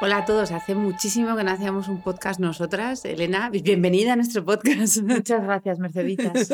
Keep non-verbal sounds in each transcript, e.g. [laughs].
hola a todos. Hace muchísimo que no hacíamos un podcast nosotras. Elena, bienvenida a nuestro podcast. Muchas gracias, Merceditas.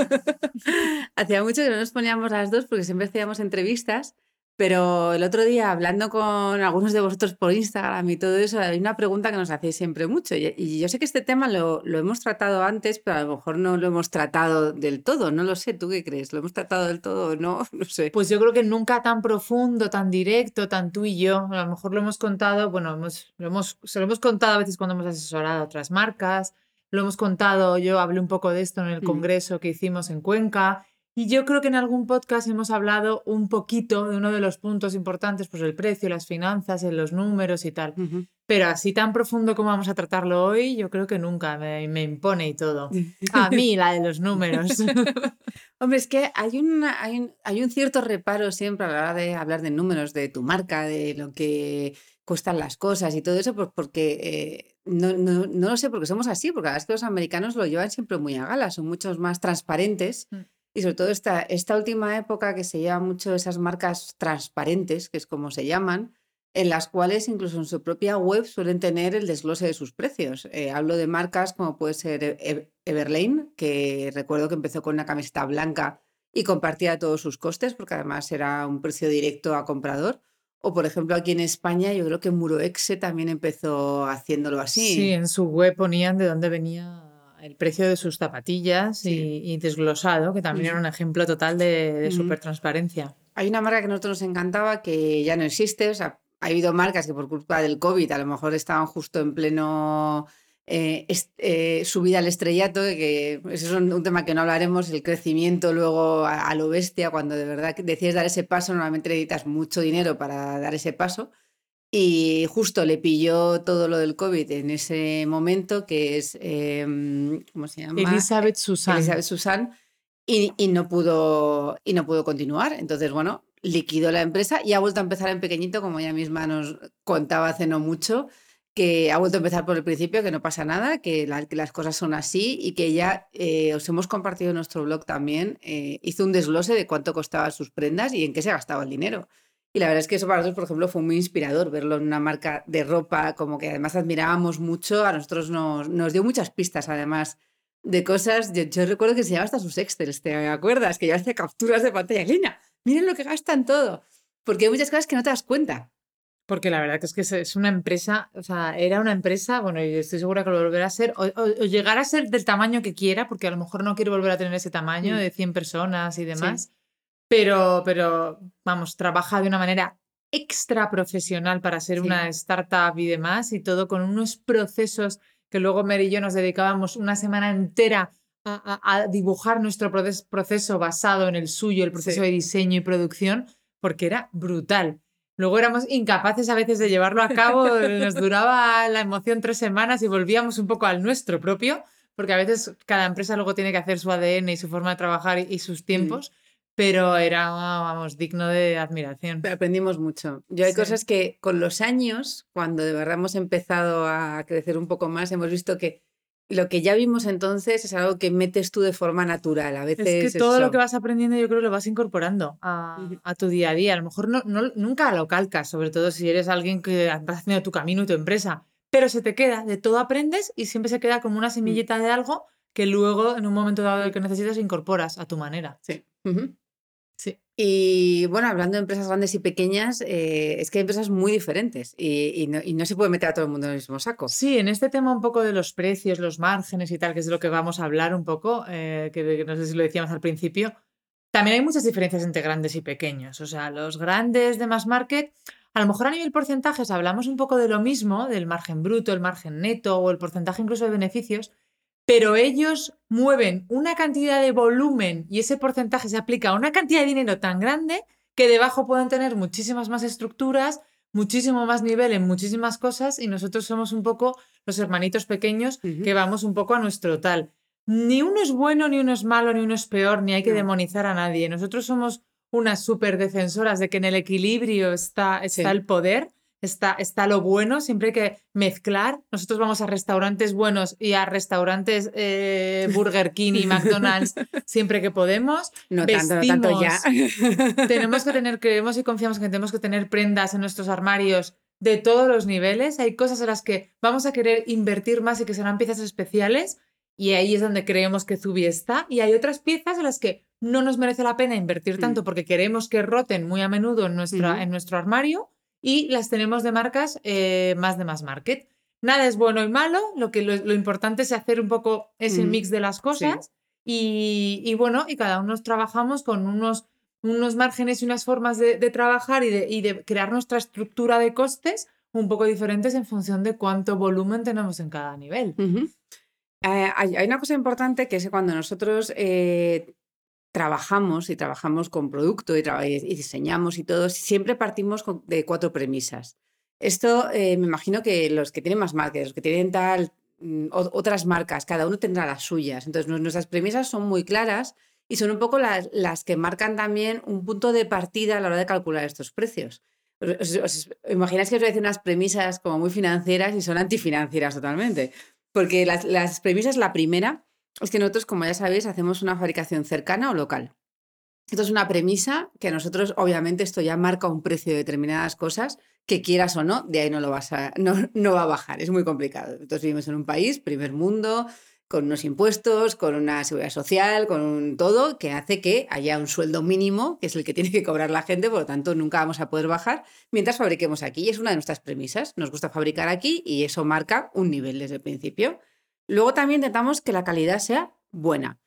[laughs] Hacía mucho que no nos poníamos las dos porque siempre hacíamos entrevistas pero el otro día, hablando con algunos de vosotros por Instagram y todo eso, hay una pregunta que nos hacéis siempre mucho. Y yo sé que este tema lo, lo, hemos tratado antes, pero a lo mejor no lo hemos tratado del todo. No lo sé, ¿tú qué crees? ¿Lo hemos tratado del todo o no? [laughs] No sé. Pues yo creo que nunca tan profundo, tan directo, tan tú y yo. A lo mejor lo hemos contado, bueno, hemos, lo hemos, se lo hemos contado a veces cuando hemos asesorado a otras marcas. Lo hemos contado, yo hablé un poco de esto en el congreso que hicimos en Cuenca y yo creo que en algún podcast hemos hablado un poquito de uno de los puntos importantes, pues el precio, las finanzas, los números y tal. Pero así tan profundo como vamos a tratarlo hoy, yo creo que nunca me, impone y todo. [laughs] A mí, la de los números. [laughs] Hombre, es que hay, una, hay, un, hay un cierto reparo siempre a la hora de hablar de números, de tu marca, de lo que cuestan las cosas y todo eso, pues porque eh, no, no, no, lo sé, porque somos así, porque es que los americanos lo llevan siempre muy a gala, son muchos más transparentes. Mm. Y sobre todo esta, esta última época que se lleva mucho esas marcas transparentes, que es como se llaman, en las cuales incluso en su propia web suelen tener el desglose de sus precios. Eh, hablo de marcas como puede ser e-, e-, Everlane, que recuerdo que empezó con una camiseta blanca y compartía todos sus costes, porque además era un precio directo a comprador. O por ejemplo aquí en España yo creo que Muroexe también empezó haciéndolo así. Sí, en su web ponían de dónde venía el precio de sus zapatillas y, desglosado, que también era un ejemplo total de, de super transparencia. Hay una marca que a nosotros nos encantaba que ya no existe, o sea, ha habido marcas que por culpa del COVID a lo mejor estaban justo en pleno eh, eh, subida al estrellato, que eso es un, tema que no hablaremos, el crecimiento luego a, a, lo bestia, cuando de verdad decides dar ese paso, normalmente necesitas mucho dinero para dar ese paso. Y justo le pilló todo lo del COVID en ese momento, que es, em, ¿cómo se llama? Elizabeth Susan. Elizabeth Susan, y, y, no pudo, y no pudo continuar. Entonces, bueno, liquidó la empresa y ha vuelto a empezar en pequeñito, como ella misma nos contaba hace no mucho, que ha vuelto a empezar por el principio, que no pasa nada, que, que las cosas son así y que ella, eh, os hemos compartido en nuestro blog también, eh, hizo un desglose de cuánto costaban sus prendas y en qué se gastaba el dinero. Y la verdad es que eso para nosotros, por ejemplo, fue muy inspirador verlo en una marca de ropa, como que además admirábamos mucho. A nosotros nos, nos dio muchas pistas, además, de cosas. Yo, recuerdo que se llevaba hasta sus excels, ¿te acuerdas? Que ya hacía capturas de pantalla. Lina, miren lo que gastan todo. Porque hay muchas cosas que no te das cuenta. Porque la verdad que es que es una empresa, o sea, era una empresa, bueno, y estoy segura que lo volverá a ser, o, llegará a ser del tamaño que quiera, porque a lo mejor no quiere volver a tener ese tamaño mm. de 100 personas y demás. Pero, pero, vamos, trabaja de una manera extra profesional para ser una startup y demás, y todo con unos procesos que luego Mary y yo nos dedicábamos una semana entera a, dibujar nuestro proceso basado en el suyo, el proceso de diseño y producción, porque era brutal. Luego éramos incapaces a veces de llevarlo a cabo, nos duraba la emoción tres semanas y volvíamos un poco al nuestro propio, porque a veces cada empresa luego tiene que hacer su ADN y su forma de trabajar y, sus tiempos pero era, vamos, digno de admiración. aprendimos mucho. Yo hay cosas que con los años, cuando de verdad hemos empezado a crecer un poco más, hemos visto que lo que ya vimos entonces es algo que metes tú de forma natural. A veces es que todo lo que vas aprendiendo yo creo que lo vas incorporando a, tu día a día. A lo mejor no, no, nunca lo calcas, sobre todo si eres alguien que vas haciendo tu camino y tu empresa, pero se te queda, de todo aprendes y siempre se queda como una mm. semillita de algo que luego en un momento dado que necesitas incorporas a tu manera. Sí. Sí. Y bueno, hablando de empresas grandes y pequeñas, eh, es que hay empresas muy diferentes y, no, se puede meter a todo el mundo en el mismo saco. Sí, en este tema un poco de los precios, los márgenes y tal, que es de lo que vamos a hablar un poco, eh, que no sé si lo decíamos al principio, también hay muchas diferencias entre grandes y pequeños. O sea, los grandes de mass market, a lo mejor a nivel porcentajes hablamos un poco de lo mismo, del margen bruto, el margen neto o el porcentaje incluso de beneficios, pero ellos mueven una cantidad de volumen y ese porcentaje se aplica a una cantidad de dinero tan grande que debajo pueden tener muchísimas más estructuras, muchísimo más nivel en muchísimas cosas y nosotros somos un poco los hermanitos pequeños que vamos un poco a nuestro tal. Ni uno es bueno, ni uno es malo, ni uno es peor, ni hay que demonizar a nadie. Nosotros somos unas súper defensoras de que en el equilibrio está, está el poder está, está lo bueno, siempre hay que mezclar. Nosotros vamos a restaurantes buenos y a restaurantes eh, Burger King y [laughs] McDonald's siempre que podemos. No tanto, no tanto ya. [laughs] tenemos que tener, creemos y confiamos que tenemos que tener prendas en nuestros armarios de todos los niveles. Hay cosas en las que vamos a querer invertir más y que serán piezas especiales. Y ahí es donde creemos que Zubi está. Y hay otras piezas en las que no nos merece la pena invertir tanto mm. porque queremos que roten muy a menudo en, nuestra, en nuestro armario y las tenemos de marcas eh, más de más market. Nada es bueno y malo, lo, que, lo, importante es hacer un poco ese mm, mix de las cosas y, bueno, y cada uno trabajamos con unos, unos márgenes y unas formas de, trabajar y de, crear nuestra estructura de costes un poco diferentes en función de cuánto volumen tenemos en cada nivel. Eh, hay, una cosa importante que es cuando nosotros eh, trabajamos y trabajamos con producto y, diseñamos y todo, siempre partimos de cuatro premisas. Esto eh, me imagino que los que tienen más marcas, los que tienen tal, mm, otras marcas, cada uno tendrá las suyas. Entonces, nuestras premisas son muy claras y son un poco las, que marcan también un punto de partida a la hora de calcular estos precios. Os, imagináis que os voy a decir unas premisas como muy financieras y son antifinancieras totalmente. Porque las, las premisas, la primera, es que nosotros, como ya sabéis, hacemos una fabricación cercana o local. Esto es una premisa que a nosotros, obviamente, esto ya marca un precio de determinadas cosas, que quieras o no, de ahí no lo vas a, [laughs] no, no va a bajar, es muy complicado. Nosotros vivimos en un país, primer mundo, con unos impuestos, con una seguridad social, con un todo, que hace que haya un sueldo mínimo, que es el que [laughs] tiene que cobrar la gente, por lo tanto nunca vamos a poder bajar mientras fabriquemos aquí. Y es una de nuestras premisas. Nos gusta fabricar aquí y eso marca un nivel desde el principio. Luego también intentamos que la calidad sea buena.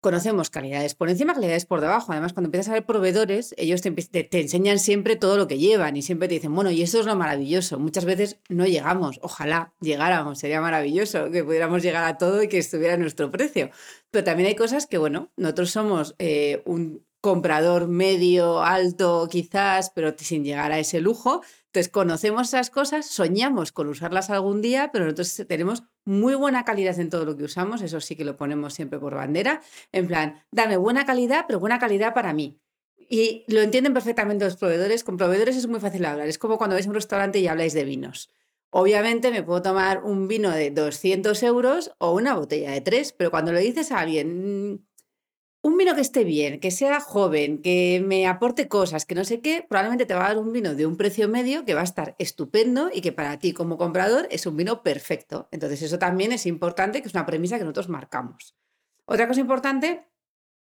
Conocemos calidades por encima, calidades por debajo. Además, cuando empiezas a ver proveedores, ellos te, enseñan siempre todo lo que llevan y siempre te dicen, bueno, y eso es lo maravilloso. Muchas veces no llegamos, ojalá llegáramos, sería maravilloso que pudiéramos llegar a todo y que estuviera a nuestro precio. Pero también hay cosas que, bueno, nosotros somos eh, un comprador medio, alto quizás, pero sin llegar a ese lujo. Entonces conocemos esas cosas, soñamos con usarlas algún día, pero nosotros tenemos muy buena calidad en todo lo que usamos, eso sí que lo ponemos siempre por bandera, en plan, dame buena calidad, pero buena calidad para mí. Y lo entienden perfectamente los proveedores, con proveedores es muy fácil hablar, es como cuando vais a un restaurante y habláis de vinos. Obviamente me puedo tomar un vino de 200 euros o una botella de 3, pero cuando le dices a alguien, un vino que esté bien, que sea joven, que me aporte cosas, que no sé qué, probablemente te va a dar un vino de un precio medio que va a estar estupendo y que para ti como comprador es un vino perfecto. Entonces eso también es importante, que es una premisa que nosotros marcamos. Otra cosa importante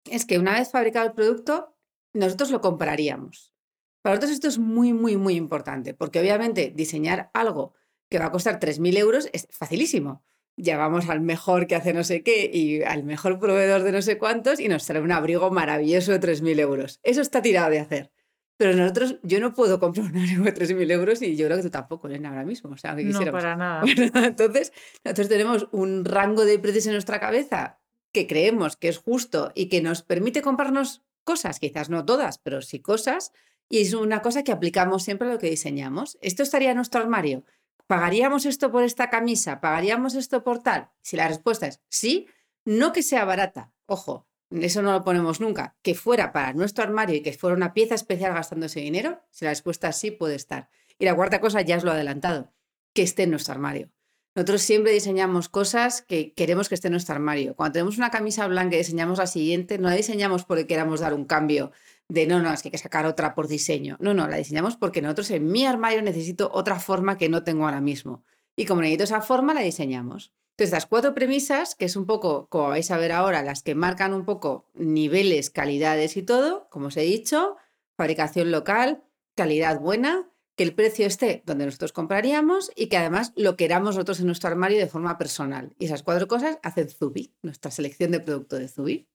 es que una vez fabricado el producto, nosotros lo compraríamos. Para nosotros esto es muy, muy, muy importante, porque obviamente diseñar algo que va a costar 3.000 euros es facilísimo llevamos al mejor que hace no sé qué y al mejor proveedor de no sé cuántos y nos trae un abrigo maravilloso de 3.000 euros. Eso está tirado de hacer. Pero nosotros, yo no puedo comprar un abrigo de 3.000 euros y yo creo que tú tampoco, Elena, ahora mismo. O sea, que no, para nada. [laughs] entonces, nosotros tenemos un rango de precios en nuestra cabeza que creemos que es justo y que nos permite comprarnos cosas, quizás no todas, pero sí cosas, y es una cosa que aplicamos siempre a lo que diseñamos. Esto estaría en nuestro armario ¿pagaríamos esto por esta camisa? ¿Pagaríamos esto por tal? Si la respuesta es sí, no que sea barata, ojo, eso no lo ponemos nunca, que fuera para nuestro armario y que fuera una pieza especial gastando ese dinero, si la respuesta es sí, puede estar. Y la cuarta cosa, ya os lo he adelantado, que esté en nuestro armario. Nosotros siempre diseñamos cosas que queremos que esté en nuestro armario. Cuando tenemos una camisa blanca y diseñamos la siguiente, no la diseñamos porque queramos dar un cambio de no, no, es que hay que sacar otra por diseño. No, no, la diseñamos porque nosotros en mi armario necesito otra forma que no tengo ahora mismo. Y como necesito esa forma, la diseñamos. Entonces, las cuatro premisas, que es un poco, como vais a ver ahora, las que marcan un poco niveles, calidades y todo, como os he dicho, fabricación local, calidad buena, que el precio esté donde nosotros compraríamos y que además lo queramos nosotros en nuestro armario de forma personal. Y esas cuatro cosas hacen Zubi, nuestra selección de producto de Zubi.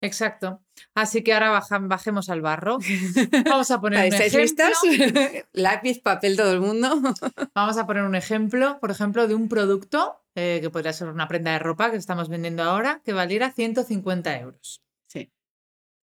Exacto. Así que ahora bajemos al barro. Vamos a [laughs] poner un ejemplo. [laughs] Lápiz, papel, todo el mundo. [laughs] Vamos a poner un ejemplo, por ejemplo, de un producto eh, que podría ser una prenda de ropa que estamos vendiendo ahora, que valiera 150 euros. Sí.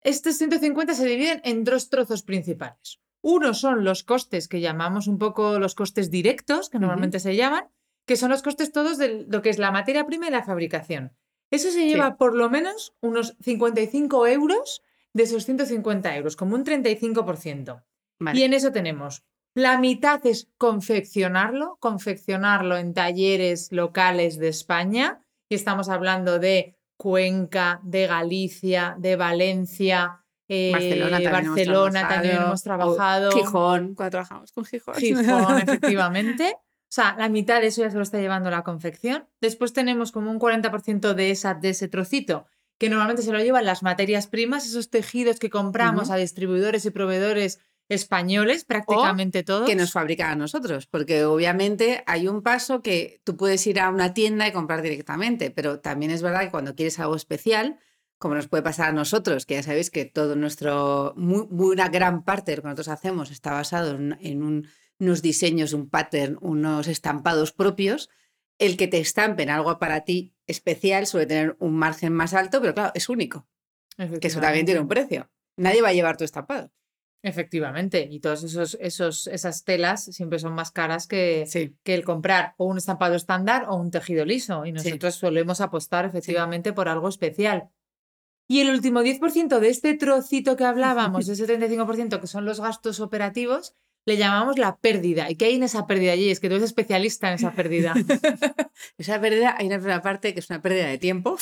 Estos 150 se dividen en dos trozos principales. Uno son los costes que llamamos un poco los costes directos, que normalmente se llaman, que son los costes todos de lo que es la materia prima y la fabricación. Eso se lleva por lo menos unos 55 euros de esos 150 euros, como un 35%. Y en eso tenemos la mitad es confeccionarlo, confeccionarlo en talleres locales de España, y estamos hablando de Cuenca, de Galicia, de Valencia, Barcelona, también, Barcelona hemos también hemos trabajado. Gijón, cuando trabajamos con Gijón. Gijón, efectivamente. [laughs] O sea, la mitad de eso ya se lo está llevando la confección. Después tenemos como un 40% de, esa, de ese trocito, que normalmente se lo llevan las materias primas, esos tejidos que compramos a distribuidores y proveedores españoles, prácticamente todos. Que nos fabrican a nosotros, porque obviamente hay un paso que tú puedes ir a una tienda y comprar directamente, pero también es verdad que cuando quieres algo especial, como nos puede pasar a nosotros, que ya sabéis que todo nuestro, muy, una gran parte de lo que nosotros hacemos está basado en, unos diseños, un pattern, unos estampados propios, el que te estampen algo para ti especial suele tener un margen más alto, pero claro, es único. Que eso también tiene un precio. Nadie va a llevar tu estampado. Efectivamente, y todas esos, esos, esas telas siempre son más caras que, que el comprar o un estampado estándar o un tejido liso. Y nosotros solemos apostar efectivamente por algo especial. Y el último 10% de este trocito que hablábamos, [laughs] ese 75% que son los gastos operativos, le llamamos la pérdida. ¿Y qué hay en esa pérdida allí? Es que tú eres especialista en esa pérdida. [laughs] esa pérdida, hay una parte que es una pérdida de tiempo,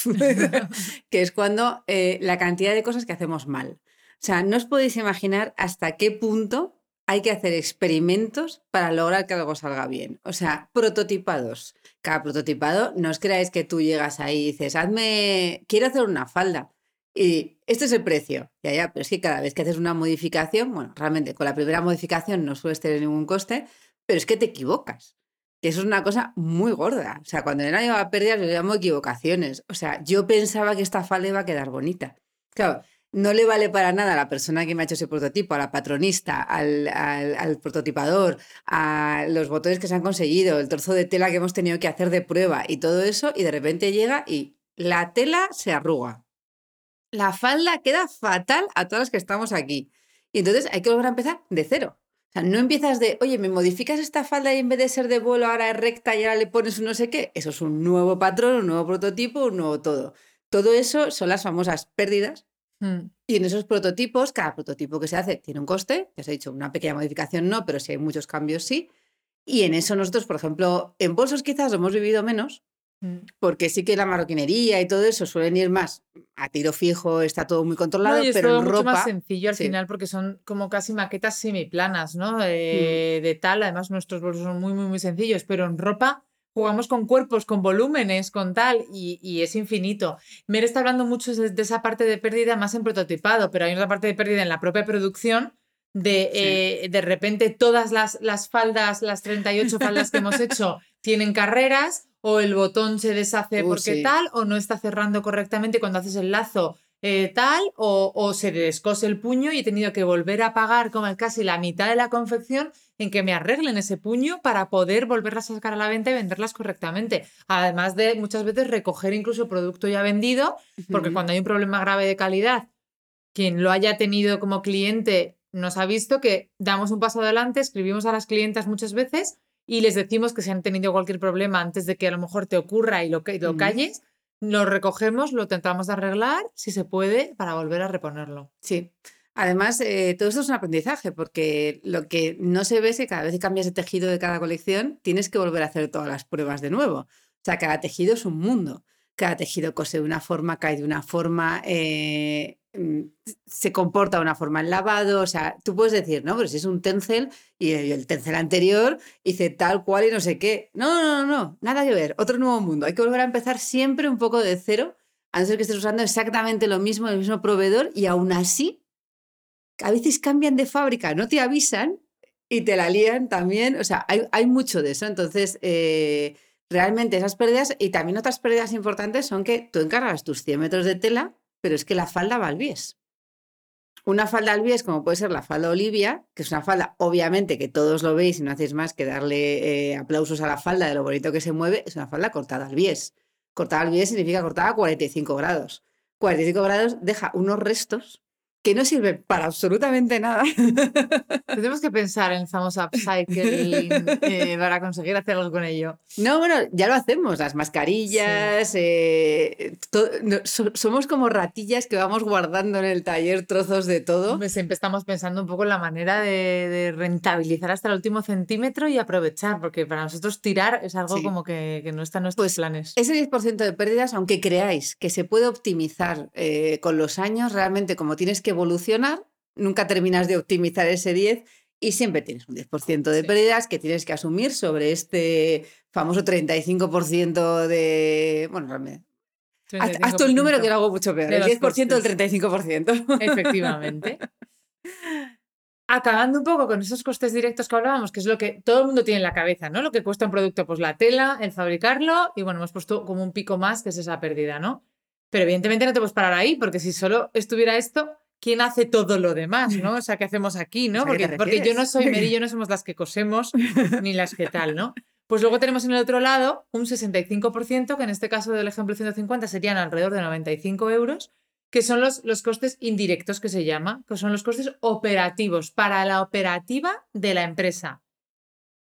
[laughs] que es cuando eh, la cantidad de cosas que hacemos mal. O sea, no os podéis imaginar hasta qué punto hay que hacer experimentos para lograr que algo salga bien. O sea, prototipados. Cada prototipado, no os creáis que tú llegas ahí y dices, hazme, quiero hacer una falda. Y este es el precio. Ya, ya, pero es que cada vez que haces una modificación, bueno, realmente con la primera modificación no sueles tener ningún coste, pero es que te equivocas. Y eso es una cosa muy gorda. O sea, cuando el año va perder, yo llamo equivocaciones. O sea, yo pensaba que esta falda iba a quedar bonita. Claro, no le vale para nada a la persona que me ha hecho ese prototipo, a la patronista, al, al, prototipador, a los botones que se han conseguido, el trozo de tela que hemos tenido que hacer de prueba y todo eso, y de repente llega y la tela se arruga la falda queda fatal a todas las que estamos aquí. Y entonces hay que volver a empezar de cero. O sea, no empiezas de, oye, me modificas esta falda y en vez de ser de vuelo ahora es recta y ahora le pones un no sé qué. Eso es un nuevo patrón, un nuevo prototipo, un nuevo todo. Todo eso son las famosas pérdidas. Mm. Y en esos prototipos, cada prototipo que se hace tiene un coste. Ya os he dicho, una pequeña modificación no, pero si hay muchos cambios sí. Y en eso nosotros, por ejemplo, en bolsos quizás lo hemos vivido menos. Porque sí que la marroquinería y todo eso suelen ir más a tiro fijo, está todo muy controlado, pero en mucho ropa. más sencillo al final porque son como casi maquetas semiplanas, ¿no? Eh, de tal, además nuestros bolsos son muy, muy, muy sencillos, pero en ropa jugamos con cuerpos, con volúmenes, con tal, y, es infinito. Mer está hablando mucho de, esa parte de pérdida más en prototipado, pero hay otra parte de pérdida en la propia producción. De, eh, de repente todas las, las faldas, las 38 faldas que hemos hecho [laughs] tienen carreras o el botón se deshace uh, porque tal, o no está cerrando correctamente cuando haces el lazo eh, tal, o, se descose el puño y he tenido que volver a pagar como casi la mitad de la confección en que me arreglen ese puño para poder volverlas a sacar a la venta y venderlas correctamente. Además de muchas veces recoger incluso producto ya vendido, porque cuando hay un problema grave de calidad, quien lo haya tenido como cliente nos ha visto que damos un paso adelante, escribimos a las clientas muchas veces y les decimos que si han tenido cualquier problema antes de que a lo mejor te ocurra y lo, lo calles, lo recogemos, lo tentamos de arreglar, si se puede, para volver a reponerlo. Sí. Además, eh, todo esto es un aprendizaje, porque lo que no se ve es que cada vez que cambias el tejido de cada colección, tienes que volver a hacer todas las pruebas de nuevo. O sea, cada tejido es un mundo. Cada tejido cose de una forma, cae de una forma. Eh, se comporta de una forma en lavado, o sea, tú puedes decir, no, pero si es un Tencel y el, el Tencel anterior hice tal cual y no sé qué. No, no, no, no, nada que ver, otro nuevo mundo. Hay que volver a empezar siempre un poco de cero, a no ser que estés usando exactamente lo mismo, el mismo proveedor y aún así, a veces cambian de fábrica, no te avisan y te la lían también, o sea, hay, hay mucho de eso, entonces... Eh, realmente esas pérdidas y también otras pérdidas importantes son que tú encargas tus 100 metros de tela, pero es que la falda va al bies. Una falda al bies, como puede ser la falda Olivia, que es una falda, obviamente, que todos lo veis y no hacéis más que darle eh, aplausos a la falda de lo bonito que se mueve, es una falda cortada al bies. Cortada al bies significa cortada a 45 grados. 45 grados deja unos restos que no sirve para absolutamente nada. [laughs] Tenemos que pensar en el famoso upcycling [laughs] eh, para conseguir hacer algo con ello. No, bueno, ya lo hacemos, las mascarillas, eh, somos como ratillas que vamos guardando en el taller trozos de todo. Siempre estamos pensando un poco en la manera de, rentabilizar hasta el último centímetro y aprovechar, porque para nosotros tirar es algo como que, no está en nuestros pues planes. Ese 10% de pérdidas, aunque creáis que se puede optimizar eh, con los años, realmente como tienes que evolucionar, nunca terminas de optimizar ese 10 y siempre tienes un 10% de pérdidas que tienes que asumir sobre este famoso 35% de... Bueno, realmente... Hasta el número que lo hago mucho peor, el 10% del 35%. Efectivamente. [laughs] Acabando un poco con esos costes directos que hablábamos, que es lo que todo el mundo tiene en la cabeza, ¿no? Lo que cuesta un producto, pues la tela, el fabricarlo, y bueno, hemos puesto como un pico más, que es esa pérdida, ¿no? Pero evidentemente no te puedes parar ahí, porque si solo estuviera esto, quién hace todo lo demás, ¿no? O sea, ¿qué hacemos aquí, [laughs] no? Porque, porque yo no soy Mary, yo [laughs] no somos las que cosemos ni las que tal, ¿no? Pues luego tenemos en el otro lado un 65%, que en este caso del ejemplo 150 serían alrededor de 95 euros, que son los, los costes indirectos que se llama, que son los costes operativos para la operativa de la empresa.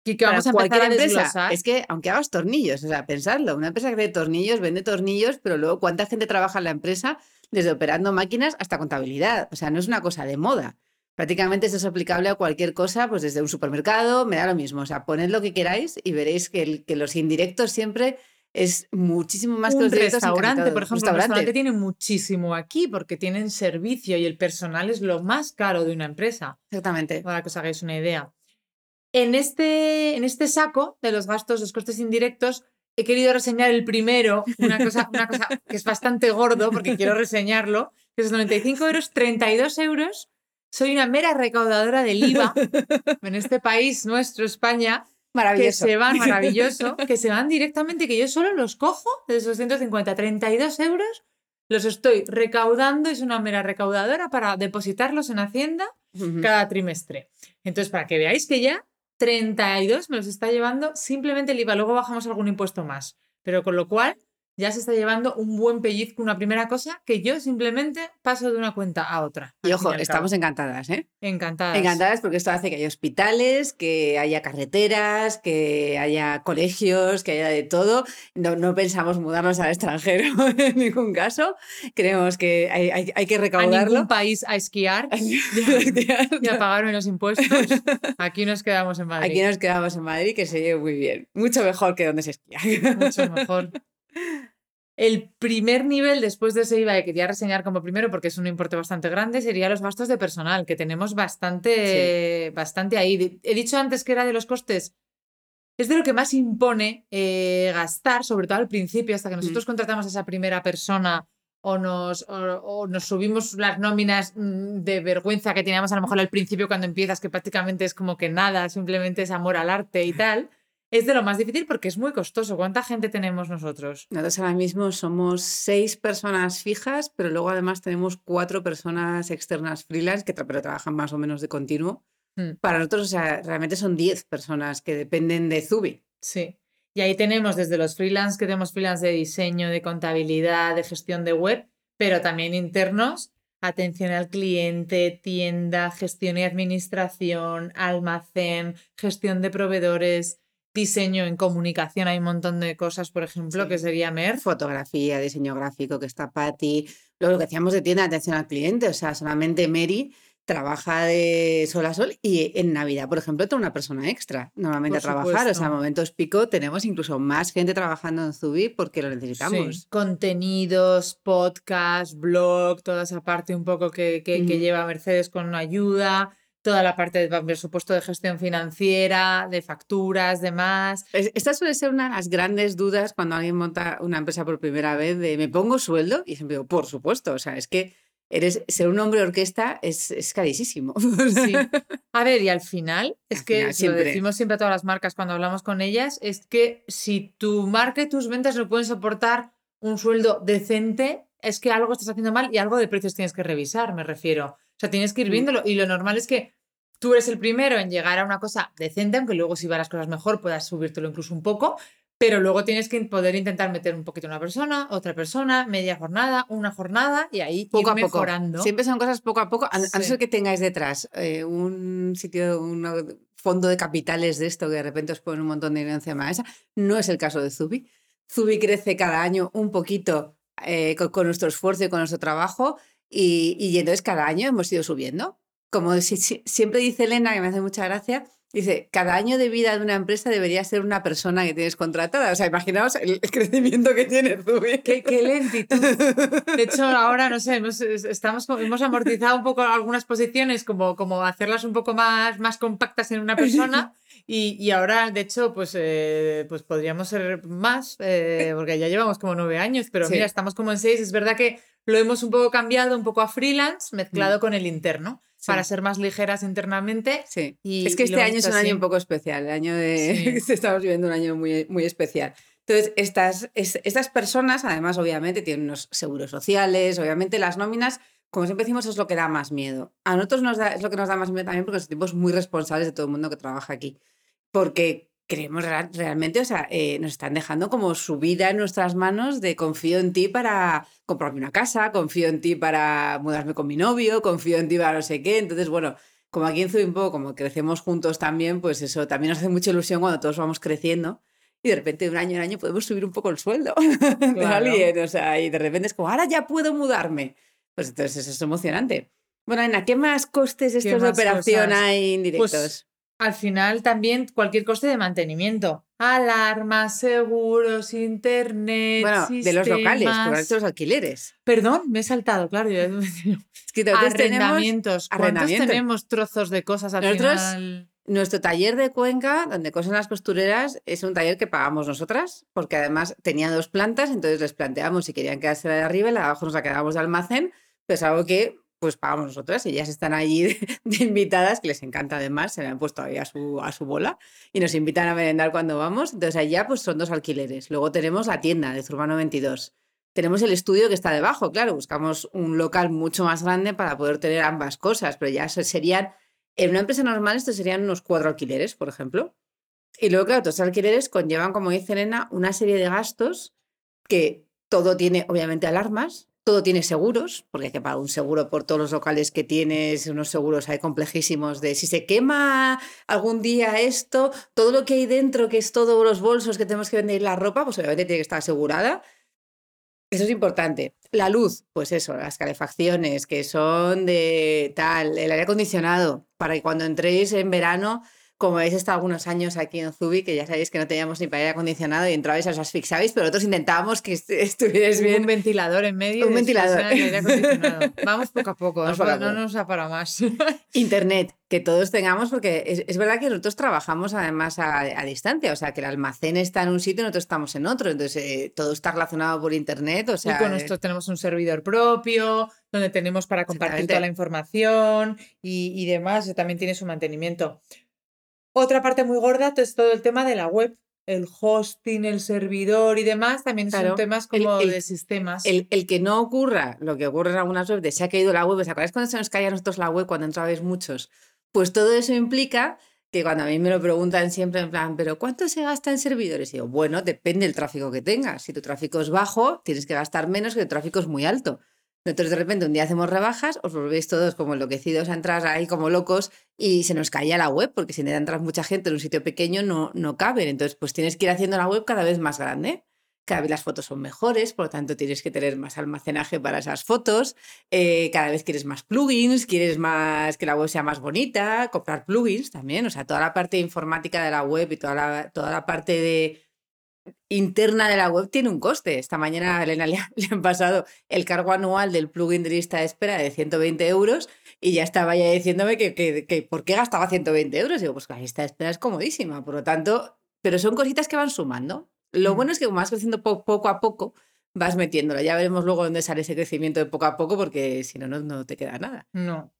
Y que vamos a empezar a empresa. Es que aunque hagas tornillos, o sea, pensadlo, una empresa que vende tornillos, vende tornillos, pero luego cuánta gente trabaja en la empresa desde operando máquinas hasta contabilidad. O sea, no es una cosa de moda. Prácticamente eso es aplicable a cualquier cosa, pues desde un supermercado, me da lo mismo. O sea, poned lo que queráis y veréis que, que los indirectos siempre es muchísimo más que los restaurante, por ejemplo, un restaurante tiene muchísimo aquí porque tienen servicio y el personal es lo más caro de una empresa. Exactamente. Para que os hagáis una idea. En este, en este saco de los gastos, los costes indirectos, he querido reseñar el primero, una cosa, una cosa que es bastante gordo porque quiero reseñarlo, que es 95 euros, 32 euros. Soy una mera recaudadora del IVA en este país nuestro, España, maravilloso. que se van, maravilloso, que se van directamente, que yo solo los cojo de esos 150, 32 euros, los estoy recaudando, es una mera recaudadora para depositarlos en Hacienda cada trimestre. Entonces, para que veáis que ya 32 me los está llevando simplemente el IVA. Luego bajamos algún impuesto más. Pero con lo cual, ya se está llevando un buen pellizco, una primera cosa que yo simplemente paso de una cuenta a otra. Y ojo, estamos encantadas, ¿eh? Encantadas. Encantadas porque esto hace que haya hospitales, que haya carreteras, que haya colegios, que haya de todo. No, no pensamos mudarnos al extranjero [laughs] en ningún caso. Creemos que hay, hay, que recaudarlo. A ningún país a esquiar [laughs] y a pagar menos impuestos. [laughs] Aquí nos quedamos en Madrid. Aquí nos quedamos en Madrid, que se lleve muy bien. Mucho mejor que donde se esquía. Mucho mejor. El primer nivel después de ese IVA que quería reseñar como primero, porque es un importe bastante grande, sería los gastos de personal, que tenemos bastante, bastante ahí. He dicho antes que era de los costes. Es de lo que más impone eh, gastar, sobre todo al principio, hasta que mm. nosotros contratamos a esa primera persona o nos, o nos subimos las nóminas mm, de vergüenza que teníamos a lo mejor al principio cuando empiezas, que prácticamente es como que nada, simplemente es amor al arte y tal es de lo más difícil porque es muy costoso. ¿Cuánta gente tenemos nosotros? Nosotros ahora mismo somos seis personas fijas, pero luego además tenemos cuatro personas externas freelance que pero trabajan más o menos de continuo. Hmm. Para nosotros, o sea, realmente son diez personas que dependen de Zubi. Sí. Y ahí tenemos desde los freelance, que tenemos freelance de diseño, de contabilidad, de gestión de web, pero también internos, atención al cliente, tienda, gestión y administración, almacén, gestión de proveedores diseño en comunicación hay un montón de cosas, por ejemplo, que sería MER. Fotografía, diseño gráfico, que está Patty. Luego lo que decíamos de tienda de atención al cliente, o sea, solamente Mary trabaja de sol a sol y en Navidad, por ejemplo, tengo una persona extra normalmente a trabajar. O sea, momentos pico tenemos incluso más gente trabajando en Zubi porque lo necesitamos. Contenidos, podcast, blog, toda esa parte un poco que, que, lleva Mercedes con ayuda toda la parte de presupuesto de gestión financiera, de facturas, demás. Esta suele ser una de las grandes dudas cuando alguien monta una empresa por primera vez de ¿me pongo sueldo? Y siempre digo, por supuesto, o sea, es que eres, ser un hombre orquesta es, es carísimo. Sí. [laughs] A ver, y al final, es que lo decimos siempre a todas las marcas cuando hablamos con ellas, es que si tu marca y tus ventas no pueden soportar un sueldo decente, es que algo estás haciendo mal y algo de precios tienes que revisar, me refiero. O sea, tienes que ir mm. viéndolo y lo normal es que tú eres el primero en llegar a una cosa decente, aunque luego si va las cosas mejor puedas subírtelo incluso un poco, pero luego tienes que poder intentar meter un poquito una persona, otra persona, media jornada, una jornada y ahí poco ir a mejorando. Siempre son cosas poco a poco, a, no ser que tengáis detrás eh, un sitio, un fondo de capitales de esto que de repente os pone un montón de dinero encima esa. No es el caso de Zubi. Zubi crece cada año un poquito eh, con, nuestro esfuerzo y con nuestro trabajo y, y entonces cada año hemos ido subiendo. Como siempre dice Elena, que me hace mucha gracia, Dice, cada año de vida de una empresa debería ser una persona que tienes contratada. O sea, imaginaos el, crecimiento que tiene Zubi. Qué, qué, lentitud. [laughs] De hecho, ahora, no sé, hemos, estamos, hemos amortizado un poco algunas posiciones, como, como hacerlas un poco más, más compactas en una persona. [laughs] Y, y ahora, de hecho, pues, eh, pues podríamos ser más, eh, porque ya llevamos como nueve años, pero mira, estamos como en seis. Es verdad que lo hemos un poco cambiado, un poco a freelance, mezclado mm. con el interno para ser más ligeras internamente. Sí. Y, es que este año es un año un poco especial, el año de... [laughs] Estamos viviendo un año muy, muy especial. Entonces, estas, estas personas, además, obviamente, tienen unos seguros sociales, obviamente las nóminas, como siempre decimos, es lo que da más miedo. A nosotros nos da, es lo que nos da más miedo también porque somos muy responsables de todo el mundo que trabaja aquí. Porque creemos realmente, o sea, eh, nos están dejando como su vida en nuestras manos de confío en ti para comprarme una casa, confío en ti para mudarme con mi novio, confío en ti para no sé qué. Entonces, bueno, como aquí en Zubimpo, como crecemos juntos también, pues eso también nos hace mucha ilusión cuando todos vamos creciendo y de repente de un año en año podemos subir un poco el sueldo [laughs] de alguien, o sea, y de repente es como, ahora ya puedo mudarme. Pues entonces eso es emocionante. Bueno, Ana, ¿qué más costes estos de operación hay indirectos? Pues al final también cualquier coste de mantenimiento. Alarmas, seguros, internet. Bueno, de los locales, por los alquileres. Perdón, me he saltado, claro. [laughs] Es que arrendamientos. ¿Cuántos tenemos trozos de cosas al final? Nuestro taller de Cuenca, donde cosen las costureras, es un taller que pagamos nosotras, porque además tenía dos plantas, entonces les planteamos si querían quedarse de arriba y la de abajo nos la quedábamos de almacén, pues algo que pues pagamos nosotras. Ellas están allí [laughs] de, invitadas, que les encanta además, se me han puesto a su, a su bola y nos invitan a merendar cuando vamos. Entonces allá pues son dos alquileres. Luego tenemos la tienda de Zurbano 22. Tenemos el estudio que está debajo, claro, buscamos un local mucho más grande para poder tener ambas cosas, pero ya serían, en una empresa normal esto serían unos cuatro alquileres, por ejemplo. Y luego, claro, los alquileres conllevan, como dice Elena, una serie de gastos que todo tiene, obviamente, alarmas, todo tiene seguros, porque hay que pagar un seguro por todos los locales que tienes, unos seguros hay complejísimos de si se quema algún día esto, todo lo que hay dentro, que es todos los bolsos que tenemos que vender la ropa, pues obviamente tiene que estar asegurada. Eso es importante. La luz, pues eso, las calefacciones, que son de tal, el aire acondicionado, para que cuando entréis en verano como habéis estado algunos años aquí en Zubi, que ya sabéis que no teníamos ni para aire acondicionado y entrabais os asfixiabais, pero nosotros intentábamos que estuvierais bien. Un ventilador en medio. Un ventilador. [laughs] Vamos poco a poco, no, nos da para más. [laughs] Internet, que todos tengamos, porque es, verdad que nosotros trabajamos además a, distancia, o sea, que el almacén está en un sitio y nosotros estamos en otro, entonces eh, todo está relacionado por Internet. O sea, y con esto tenemos un servidor propio, donde tenemos para compartir toda la información y, y demás, también tiene su mantenimiento. Otra parte muy gorda es todo el tema de la web, el hosting, el servidor y demás, también son temas como de sistemas. El, que no ocurra lo que ocurre en algunas webs, de se ha caído la web, ¿os acordáis cuando se nos caía a nosotros la web cuando entrabais muchos? Pues todo eso implica que cuando a mí me lo preguntan siempre en plan, ¿pero cuánto se gasta en servidores? Y digo, bueno, depende del tráfico que tengas. Si tu tráfico es bajo, tienes que gastar menos que el tráfico es muy alto. Entonces de repente un día hacemos rebajas, os volvéis todos como enloquecidos a entrar ahí como locos y se nos caía la web, porque si entras mucha gente en un sitio pequeño no, no caben. Entonces pues tienes que ir haciendo la web cada vez más grande. cada vez las fotos son mejores, por lo tanto tienes que tener más almacenaje para esas fotos, eh, cada vez quieres más plugins, quieres más que la web sea más bonita, comprar plugins también, o sea, toda la parte informática de la web y toda la, toda la parte de interna de la web tiene un coste. Esta mañana a Elena [laughs] le, han pasado el cargo anual del plugin de lista de espera de 120 euros y ya estaba ya diciéndome que, que, por qué gastaba 120 euros. Y digo, pues la lista de espera es comodísima, por lo tanto, pero son cositas que van sumando. Lo bueno es que como vas creciendo poco a poco, vas metiéndola. Ya veremos luego dónde sale ese crecimiento de poco a poco, porque si no, no te queda nada. No.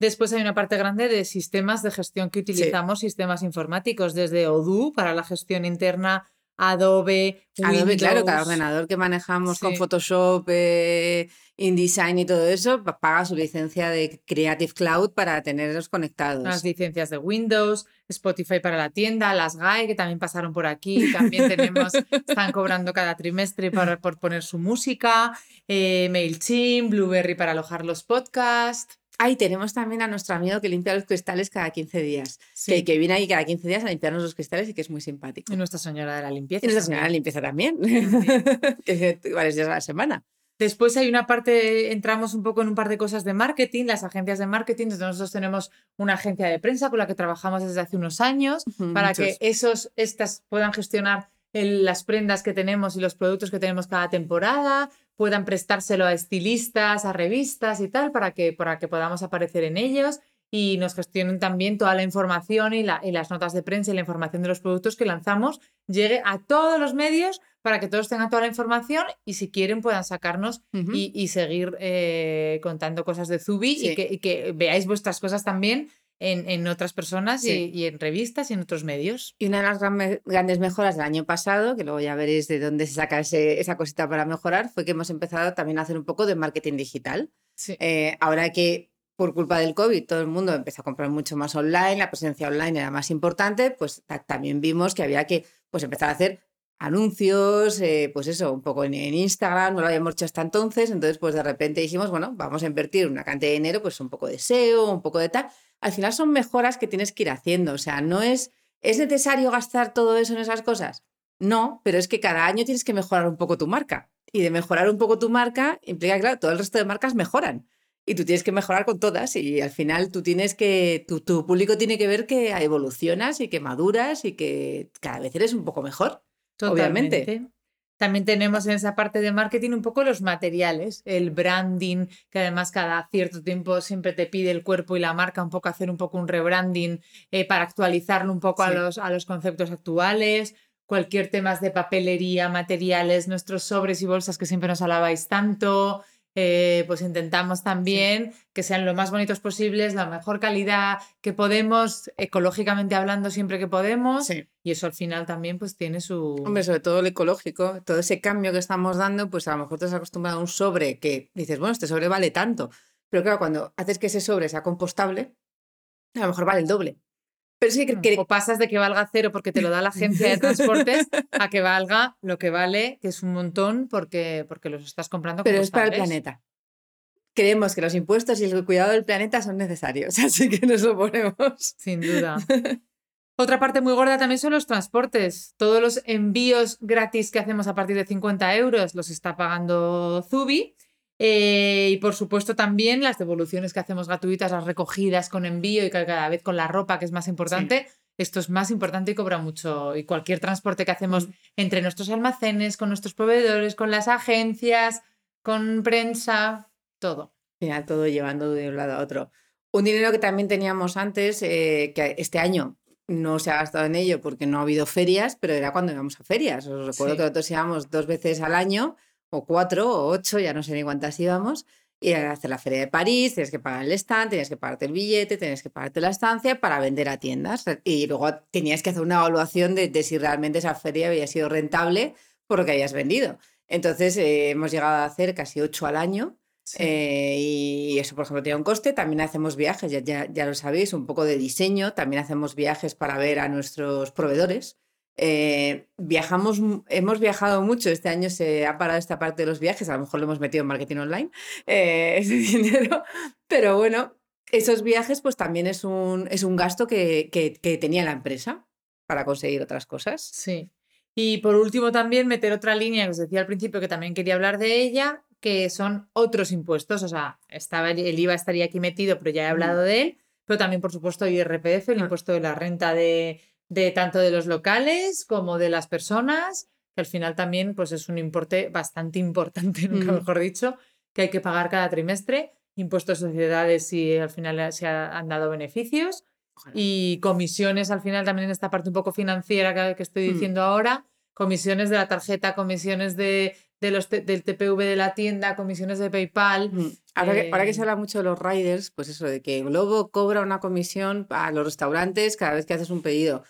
Después hay una parte grande de sistemas de gestión que utilizamos, sistemas informáticos, desde Odoo para la gestión interna Adobe, Adobe, claro, cada ordenador que manejamos con Photoshop, eh, InDesign y todo eso, paga su licencia de Creative Cloud para tenerlos conectados. Las licencias de Windows, Spotify para la tienda, las GAE que también pasaron por aquí, también tenemos, [laughs] están cobrando cada trimestre para, por poner su música, eh, MailChimp, Blueberry para alojar los podcasts. Ahí tenemos también a nuestro amigo que limpia los cristales cada 15 días. Que, que, viene ahí cada 15 días a limpiarnos los cristales y que es muy simpático. Y nuestra señora de la limpieza. Y nuestra señora de la limpieza también. [laughs] que varios días a la semana. Después hay una parte, entramos un poco en un par de cosas de marketing, las agencias de marketing. Nosotros tenemos una agencia de prensa con la que trabajamos desde hace unos años para que esos, estas puedan gestionar las prendas que tenemos y los productos que tenemos cada temporada, puedan prestárselo a estilistas, a revistas y tal, para que, para que podamos aparecer en ellos y nos gestionen también toda la información y, las notas de prensa y la información de los productos que lanzamos llegue a todos los medios para que todos tengan toda la información y si quieren puedan sacarnos y, seguir eh, contando cosas de Zubi y, que, veáis vuestras cosas también en, otras personas y, en revistas y en otros medios. Y una de las grandes mejoras del año pasado, que luego ya veréis de dónde se saca esa cosita para mejorar, fue que hemos empezado también a hacer un poco de marketing digital. Eh, ahora que por culpa del COVID todo el mundo empezó a comprar mucho más online, la presencia online era más importante, pues también vimos que había que pues, empezar a hacer anuncios, eh, pues eso, un poco en, Instagram, no lo habíamos hecho hasta entonces, entonces pues de repente dijimos, bueno, vamos a invertir una cantidad de dinero, pues un poco de SEO, un poco de tal, al final son mejoras que tienes que ir haciendo. O sea, no es, ¿es necesario gastar todo eso en esas cosas? No, pero es que cada año tienes que mejorar un poco tu marca. Y de mejorar un poco tu marca implica, claro, todo el resto de marcas mejoran. Y tú tienes que mejorar con todas y al final tú tienes que, tu, tu público tiene que ver que evolucionas y que maduras y que cada vez eres un poco mejor. Obviamente. También tenemos en esa parte de marketing un poco los materiales, el branding, que además cada cierto tiempo siempre te pide el cuerpo y la marca un poco hacer un poco un rebranding eh, para actualizarlo un poco a, los, a los conceptos actuales, cualquier temas de papelería, materiales, nuestros sobres y bolsas que siempre nos alabáis tanto, eh, pues intentamos también que sean lo más bonitos posibles, la mejor calidad que podemos, ecológicamente hablando siempre que podemos. Y eso al final también pues tiene su... Hombre, sobre todo el ecológico, todo ese cambio que estamos dando, pues a lo mejor te has acostumbrado a un sobre que dices, bueno, este sobre vale tanto. Pero claro, cuando haces que ese sobre sea compostable, a lo mejor vale el doble. Pero sí que, O pasas de que valga cero porque te lo da la agencia de transportes a que valga lo que vale, que es un montón porque, porque los estás comprando. Pero es para el planeta. Creemos que los impuestos y el cuidado del planeta son necesarios, [laughs] así que nos lo ponemos. Sin duda. Otra parte muy gorda también son los transportes. Todos los envíos gratis que hacemos a partir de 50 euros los está pagando Zubi. Eh, y por supuesto también las devoluciones que hacemos gratuitas, las recogidas con envío y cada vez con la ropa, que es más importante. Esto es más importante y cobra mucho. Y cualquier transporte que hacemos mm. entre nuestros almacenes, con nuestros proveedores, con las agencias, con prensa, todo. Mira, todo llevando de un lado a otro. Un dinero que también teníamos antes, eh, que este año no se ha gastado en ello porque no ha habido ferias, pero era cuando íbamos a ferias. Os recuerdo que nosotros íbamos dos veces al año o cuatro o ocho, ya no sé ni cuántas íbamos, y a hacer la feria de París, tienes que pagar el stand, tienes que pagarte el billete, tienes que pagarte la estancia para vender a tiendas. Y luego tenías que hacer una evaluación de, si realmente esa feria había sido rentable por lo que hayas vendido. Entonces eh, hemos llegado a hacer casi ocho al año. Eh, y eso, por ejemplo, tiene un coste. También hacemos viajes, ya, ya, ya lo sabéis, un poco de diseño. También hacemos viajes para ver a nuestros proveedores. Eh, viajamos, hemos viajado mucho, este año se ha parado esta parte de los viajes, a lo mejor lo hemos metido en marketing online, eh, [laughs] ese dinero, pero bueno, esos viajes pues también es un, es un gasto que, que, tenía la empresa para conseguir otras cosas. Sí. Y por último también meter otra línea que os decía al principio que también quería hablar de ella, que son otros impuestos. O sea, estaba, el IVA estaría aquí metido, pero ya he hablado de él. Pero también, por supuesto, IRPF, el impuesto de la renta de, de tanto de los locales como de las personas, que al final también pues, es un importe bastante [laughs] importante, nunca mejor dicho, que hay que pagar cada trimestre. Impuestos de sociedades si al final se han dado beneficios. Y comisiones al final también en esta parte un poco financiera que, estoy mm. diciendo ahora, comisiones de la tarjeta, comisiones de, de los del TPV de la tienda, comisiones de PayPal. Mm. Ahora, que, ahora que se eh habla mucho de los riders, pues eso, de que Globo cobra una comisión a los restaurantes cada vez que haces un pedido.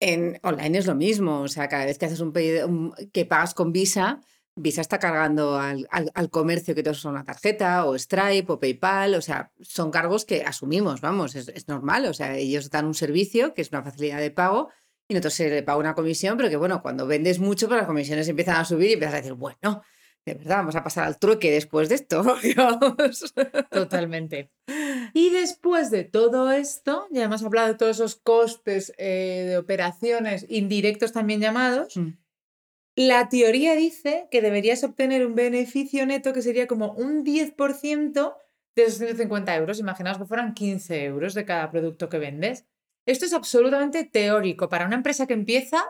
En online es lo mismo, o sea, cada vez que haces un pedido que pagas con Visa, Visa está cargando al, al, comercio que te usa una tarjeta o Stripe o PayPal, o sea, son cargos que asumimos, vamos, es, es, normal, o sea, ellos dan un servicio que es una facilidad de pago y nosotros se le paga una comisión, pero que bueno, cuando vendes mucho, pues las comisiones empiezan a subir y empiezas a decir, bueno, de verdad, vamos a pasar al trueque después de esto. [laughs] Totalmente. [laughs] Y después de todo esto, ya hemos hablado de todos esos costes eh, de operaciones indirectos también llamados. Mm. La teoría dice que deberías obtener un beneficio neto que sería como un 10% de esos 150 euros. Imaginaos que fueran 15 euros de cada producto que vendes. Esto es absolutamente teórico. Para una empresa que empieza,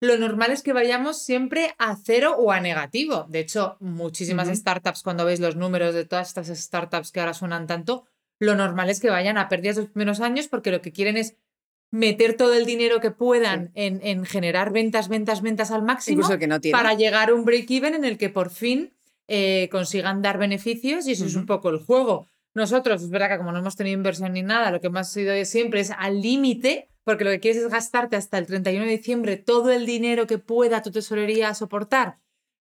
lo normal es que vayamos siempre a cero o a negativo. De hecho, muchísimas startups, cuando veis los números de todas estas startups que ahora suenan tanto, lo normal es que vayan a pérdidas los primeros años porque lo que quieren es meter todo el dinero que puedan en, generar ventas, ventas, ventas al máximo para llegar a un break-even en el que por fin eh, consigan dar beneficios y eso es un poco el juego. Nosotros, es verdad que como no hemos tenido inversión ni nada, lo que hemos sido siempre es al límite, porque lo que quieres es gastarte hasta el 31 de diciembre todo el dinero que pueda tu tesorería soportar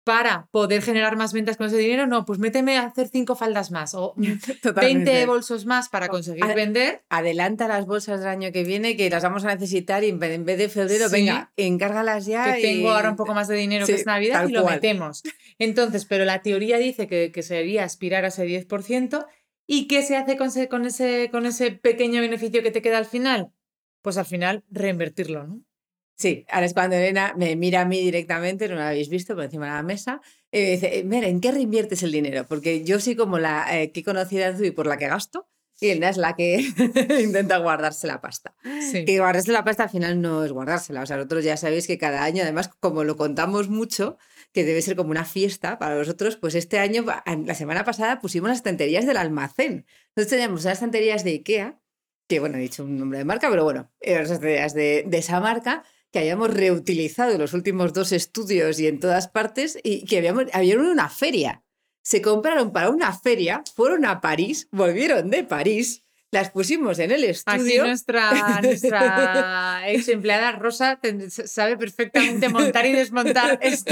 para poder generar más ventas con ese dinero, no, pues méteme a hacer cinco faldas más o [laughs] 20 bolsos más para conseguir vender. Adelanta las bolsas del año que viene que las vamos a necesitar y en vez de febrero, venga, encárgalas ya. Que tengo ahora un poco más de dinero que es Navidad y lo metemos. Entonces, pero la teoría dice que, que sería aspirar a ese 10%. ¿Y qué se hace con ese, con, ese, con ese pequeño beneficio que te queda al final? Pues al final reinvertirlo, ¿no? Sí, ahora es cuando Elena me mira a mí directamente, no lo habéis visto por encima de la mesa, y me dice, mira, ¿en qué reinviertes el dinero? Porque yo soy como la eh, que he conocido a Zui por la que gasto, y Elena es la que [laughs] intenta guardarse la pasta. Sí. Que guardarse la pasta al final no es guardársela. O sea, nosotros ya sabéis que cada año, además, como lo contamos mucho, que debe ser como una fiesta para nosotros, pues este año, la semana pasada, pusimos las estanterías del almacén. Entonces teníamos unas estanterías de IKEA, que bueno, he dicho un nombre de marca, pero bueno, estanterías de, de esa marca que habíamos reutilizado en los últimos dos estudios y en todas partes y que habíamos, habían una feria. Se compraron para una feria, fueron a París, volvieron de París, las pusimos en el estudio. Aquí nuestra, nuestra [laughs] ex empleada Rosa sabe perfectamente montar y desmontar esto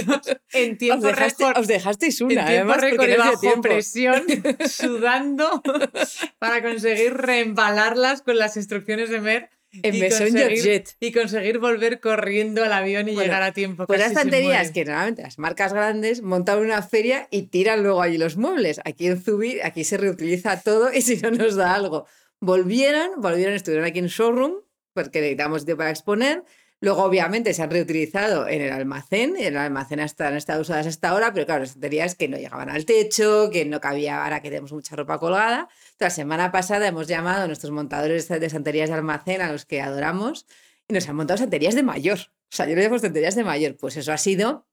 en tiempo os dejaste, Os dejasteis una, en tiempo además, récord y bajo presión, [laughs] sudando, [laughs] para conseguir reembalarlas con las instrucciones de Mer en y conseguir, y conseguir volver corriendo al avión y llegar a tiempo. Pues las estanterías que normalmente las marcas grandes montan una feria y tiran luego allí los muebles. Aquí en Zubi, aquí se reutiliza todo y si no nos da algo. Volvieron, volvieron, estuvieron aquí en showroom porque necesitamos tiempo para exponer. Luego, obviamente, se han reutilizado en el almacén. En el almacén han estado usadas hasta ahora, pero claro, las estanterías que no llegaban al techo, que no cabía, ahora que tenemos mucha ropa colgada. La semana pasada hemos llamado a nuestros montadores de estanterías de almacén, a los que adoramos, y nos han montado estanterías de mayor. O sea, yo le llamo estanterías de mayor. Pues eso ha sido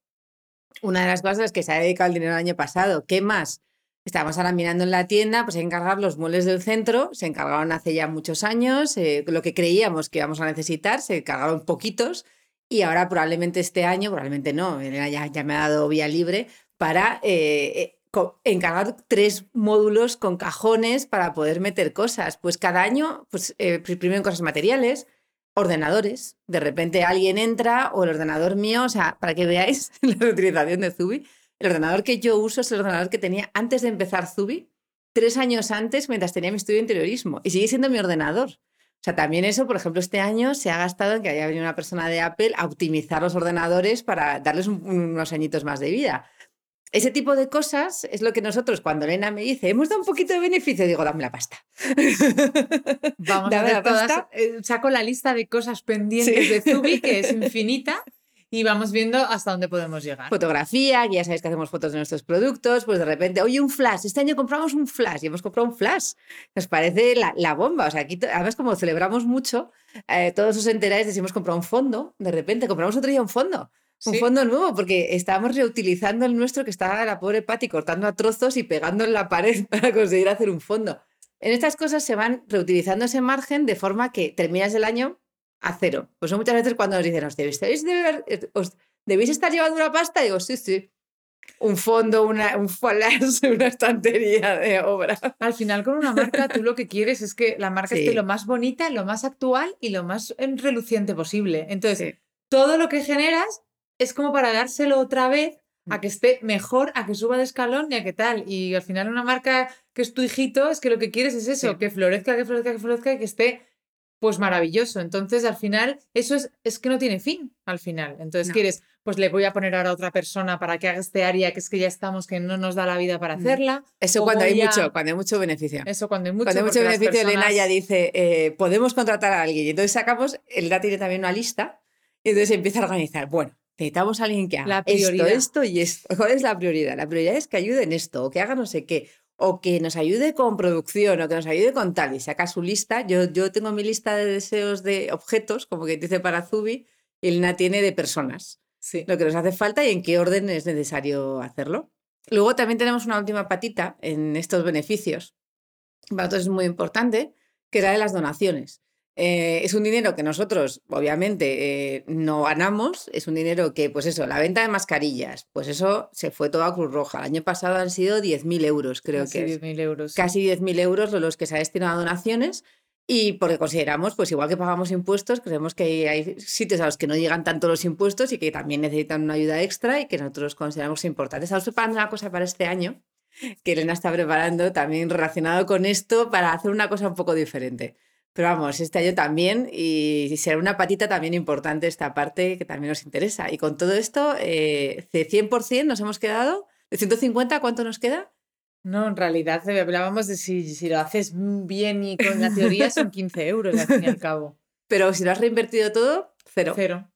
una de las cosas que se ha dedicado el dinero el año pasado. ¿Qué más? Estábamos ahora mirando en la tienda, pues encargar los muebles del centro, se encargaron hace ya muchos años, eh, lo que creíamos que íbamos a necesitar, se encargaron poquitos y ahora probablemente este año, probablemente no, ya, ya me ha dado vía libre para eh, eh, encargar tres módulos con cajones para poder meter cosas. Pues cada año, pues primero en cosas materiales, ordenadores. De repente alguien entra o el ordenador mío, o sea, para que veáis [laughs] la utilización de Zubi, el ordenador que yo uso es el ordenador que tenía antes de empezar Zubi, tres años antes, mientras tenía mi estudio de interiorismo. Y sigue siendo mi ordenador. O sea, también eso, por ejemplo, este año se ha gastado en que haya venido una persona de Apple a optimizar los ordenadores para darles unos añitos más de vida. Ese tipo de cosas es lo que nosotros, cuando Elena me dice, hemos dado un poquito de beneficio, digo, dame la pasta. [laughs] Vamos a ver todas. Eh, saco la lista de cosas pendientes de Zubi, que es [laughs] infinita, y vamos viendo hasta dónde podemos llegar. Fotografía, que ya sabéis que hacemos fotos de nuestros productos, pues de repente, oye, un flash, este año compramos un flash y hemos comprado un flash. Nos parece la, la bomba. O sea, aquí además como celebramos mucho, eh, todos os enteráis de si hemos comprado un fondo, de repente compramos otro día un fondo. Un Sí. fondo nuevo, porque estábamos reutilizando el nuestro que estaba la pobre Patti cortando a trozos y pegando en la pared [laughs] para conseguir hacer un fondo. En estas cosas se van reutilizando ese margen de forma que terminas el año a cero. Pues son muchas veces cuando nos dicen, ¿os debéis, debéis de ver- eh, os debéis estar llevando una pasta? Digo, sí, sí. Un fondo, una, un flash, [laughs] una estantería de obra. Al final, con una marca, tú lo que quieres es que la marca Sí. esté lo más bonita, lo más actual y lo más em, reluciente posible. Entonces, Sí. todo lo que generas es como para dárselo otra vez a que esté mejor, a que suba de escalón y a que tal. Y al final, una marca que es tu hijito, es que lo que quieres es eso, Sí. que florezca, que florezca, que florezca y que esté pues maravilloso. Entonces, al final, eso es, es que no tiene fin, al final. Entonces, No. quieres, pues le voy a poner ahora a otra persona para que haga este área que es que ya estamos, que no nos da la vida para Mm. hacerla. Eso cuando hay mucho, cuando hay mucho beneficio. Eso cuando hay mucho. Cuando hay mucho beneficio, Elena personas- ya dice, eh, podemos contratar a alguien. Y entonces sacamos, Elena tiene también una lista, y entonces empieza a organizar. Bueno, necesitamos a alguien que haga La esto, esto y esto. [laughs] ¿Cuál es la prioridad? La prioridad es que ayude en esto, o que haga no sé qué, o que nos ayude con producción, o que nos ayude con tal. Y saca su lista. Yo, yo tengo mi lista de deseos de objetos, como que dice para Zubi, y Elena tiene de personas Sí. lo que nos hace falta y en qué orden es necesario hacerlo. Luego también tenemos una última patita en estos beneficios. Para nosotros es muy importante, que es la de las donaciones. Eh, es un dinero que nosotros, obviamente, eh, no ganamos. Es un dinero que, pues eso, la venta de mascarillas, pues eso se fue todo a Cruz Roja. El año pasado han sido 10.000 euros, creo Casi que es 10.000 euros. casi 10.000 euros los que se ha destinado a donaciones y porque consideramos, pues igual que pagamos impuestos, creemos que hay, hay sitios a los que no llegan tanto los impuestos y que también necesitan una ayuda extra y que nosotros consideramos importante. Estamos preparando una cosa para este año que Elena está preparando también relacionado con esto para hacer una cosa un poco diferente. Pero vamos, este año también y será una patita también importante esta parte que también nos interesa. Y con todo esto, eh, de 100% nos hemos quedado, de 150, ¿cuánto nos queda? No, en realidad eh, hablábamos de si, si lo haces bien y con la teoría son 15 euros al fin y al cabo. [laughs] Pero si lo has reinvertido todo, cero. Cero.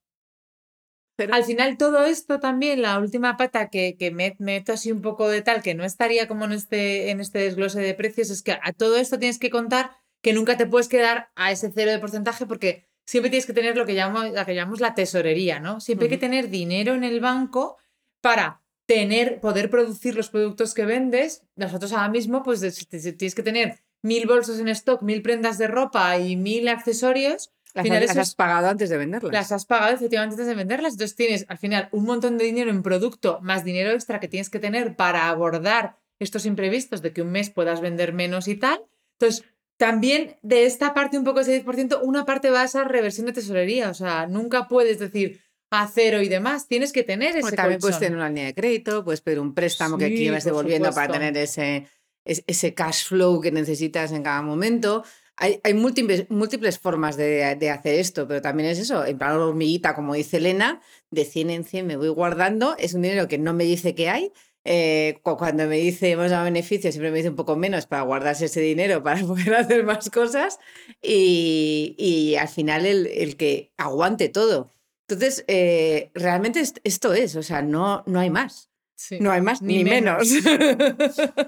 Al final todo esto también, la última pata que, que me meto así un poco de tal, que no estaría como en este, en este desglose de precios, es que a todo esto tienes que contar que nunca te puedes quedar a ese cero de porcentaje porque siempre tienes que tener lo que llamamos, la que llamamos la tesorería, ¿no? Siempre hay que tener dinero en el banco para tener, poder producir los productos que vendes. Nosotros ahora mismo, pues tienes que tener mil bolsos en stock, mil prendas de ropa y mil accesorios. Las, final las es- has pagado antes de venderlas. Las has pagado efectivamente antes de venderlas. Entonces tienes al final un montón de dinero en producto más dinero extra que tienes que tener para abordar estos imprevistos de que un mes puedas vender menos y tal. Entonces, también de esta parte, un poco ese 10%, una parte va a esa reversión de tesorería. O sea, nunca puedes decir a cero y demás. Tienes que tener ese Bueno, también puedes tener una línea de crédito, puedes pedir un préstamo que aquí vas devolviendo para tener ese, es- ese cash flow que necesitas en cada momento. Hay, hay múltiples, múltiples formas de, de hacer esto, pero también es eso, en plan hormiguita, como dice Elena, de 100 en 100 me voy guardando, es un dinero que no me dice que hay. Eh, cu- cuando me dice hemos dado beneficios, siempre me dice un poco menos para guardarse ese dinero [laughs] para poder hacer más cosas y, y al final el, el que aguante todo. Entonces, eh, realmente est- esto es, o sea, no, no hay más. Sí. No hay más ni, Ni menos. [laughs]